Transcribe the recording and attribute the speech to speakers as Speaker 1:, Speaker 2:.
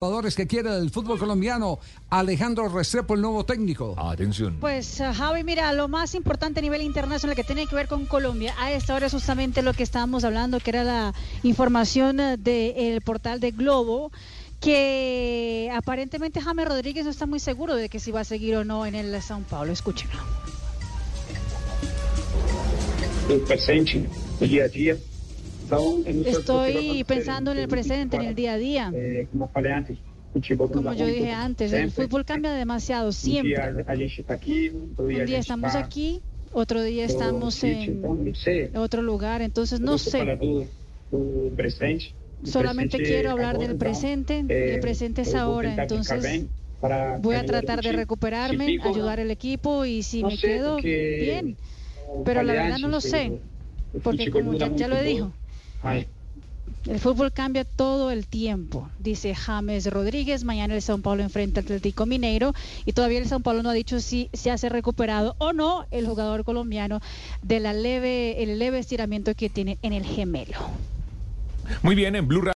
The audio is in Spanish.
Speaker 1: jugadores que quiere el fútbol colombiano. Alejandro Restrepo, el nuevo técnico.
Speaker 2: Atención.
Speaker 3: Pues uh, Javi, mira, lo más importante a nivel internacional que tiene que ver con Colombia, a esta hora es justamente lo que estábamos hablando, que era la información uh, del portal de Globo, que aparentemente James Rodríguez no está muy seguro de que si va a seguir o no en el São Paulo. Escúchenlo.
Speaker 4: El presente, el día a día.
Speaker 3: Estoy pensando en el presente, en el día a día.
Speaker 4: Eh,
Speaker 3: Como yo dije antes, el fútbol cambia demasiado, siempre. Un día estamos aquí, otro día estamos en otro lugar, entonces no sé. Solamente quiero hablar del presente, el presente es ahora, entonces voy a tratar de recuperarme, ayudar al equipo y si me quedo, bien. Pero la verdad no lo sé, porque como ya, ya lo dijo, el fútbol cambia todo el tiempo, dice James Rodríguez. Mañana el São Paulo enfrenta al Atlético Mineiro y todavía el São Paulo no ha dicho si se hace recuperado o no el jugador colombiano de la leve, el leve estiramiento que tiene en el gemelo.
Speaker 2: Muy bien, en Blue